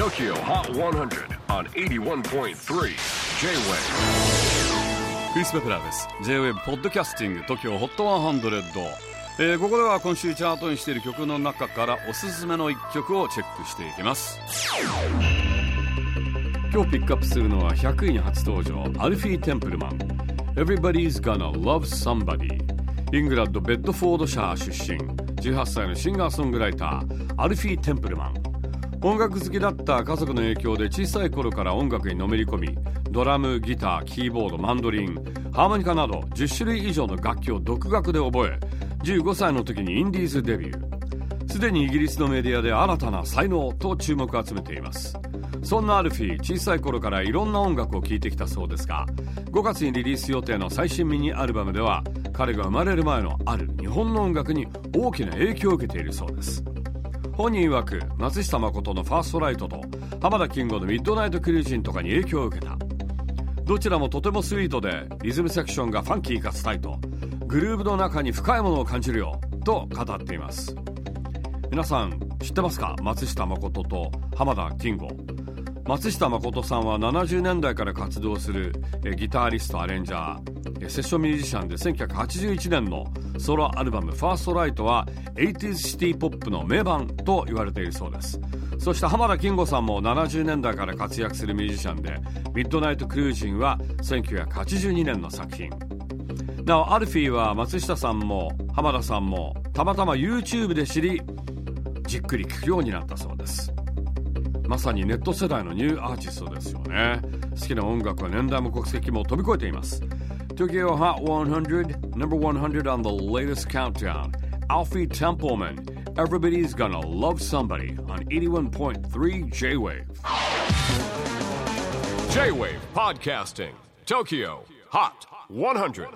TOKYO HOT 100 on 81.3 J-WAVE クリス・ベプラーです。J-WAVE ポッドキャスティング TOKYO HOT 100、えー、ここでは今週チャートにしている曲の中からおすすめの一曲をチェックしていきます。今日ピックアップするのは100位に初登場アルフィー・テンプルマン。Everybody's Gonna Love Somebody イングランド・ベッドフォードシャー出身。18歳のシンガーソングライターアルフィー・テンプルマン。音楽好きだった家族の影響で小さい頃から音楽にのめり込みドラムギターキーボードマンドリンハーモニカなど10種類以上の楽器を独学で覚え15歳の時にインディーズデビュー。すでにイギリスのメディアで新たな才能と注目を集めています。そんなアルフィー小さい頃からいろんな音楽を聴いてきたそうですが5月にリリース予定の最新ミニアルバムでは彼が生まれる前のある日本の音楽に大きな影響を受けているそうです。本人曰く松下誠のファーストライトと浜田金吾のミッドナイトクルージンとかに影響を受けた。どちらもとてもスイートでリズムセクションがファンキーかつタイトグルーヴの中に深いものを感じるよと語っています。皆さん知ってますか？松下誠と浜田金吾松下誠さんは70年代から活動するギタリストアレンジャーセッションミュージシャンで1981年のソロアルバム「ファーストライトは 80s シティポップの名盤と言われているそうです。そして浜田金吾さんも70年代から活躍するミュージシャンでミッドナイトクルージンは1982年の作品。なおアルフィーは松下さんも浜田さんもたまたま YouTube で知りじっくり聴くようになったそうです。まさにネット世代のニューアーティストですよね好きな音楽は年代も国籍も飛び越えています Tokyo Hot 100 Number 100 on the latest countdown Alfie Templeman Everybody's Gonna Love Somebody on 81.3 J-Wave J-Wave Podcasting Tokyo HOT 100